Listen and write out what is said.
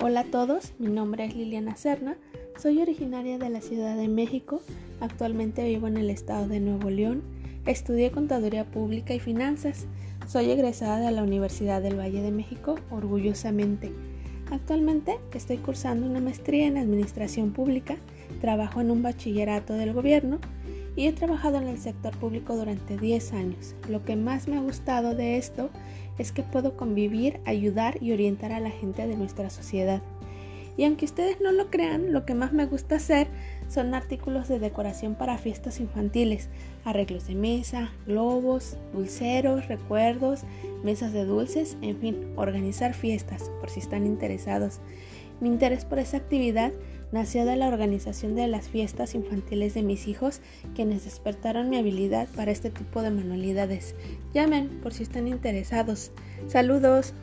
Hola a todos, mi nombre es Liliana Serna, soy originaria de la Ciudad de México, actualmente vivo en el estado de Nuevo León, estudié Contaduría Pública y Finanzas, soy egresada de la Universidad del Valle de México, orgullosamente. Actualmente estoy cursando una maestría en Administración Pública, trabajo en un bachillerato del gobierno y he trabajado en el sector público durante 10 años. Lo que más me ha gustado de esto es que puedo convivir, ayudar y orientar a la gente de nuestra sociedad. Y aunque ustedes no lo crean, lo que más me gusta hacer son artículos de decoración para fiestas infantiles, arreglos de mesa, globos, dulceros, recuerdos, mesas de dulces, en fin, organizar fiestas, por si están interesados. Mi interés por esa actividad nació de la organización de las fiestas infantiles de mis hijos, quienes despertaron mi habilidad para este tipo de manualidades. Llamen por si están interesados. Saludos.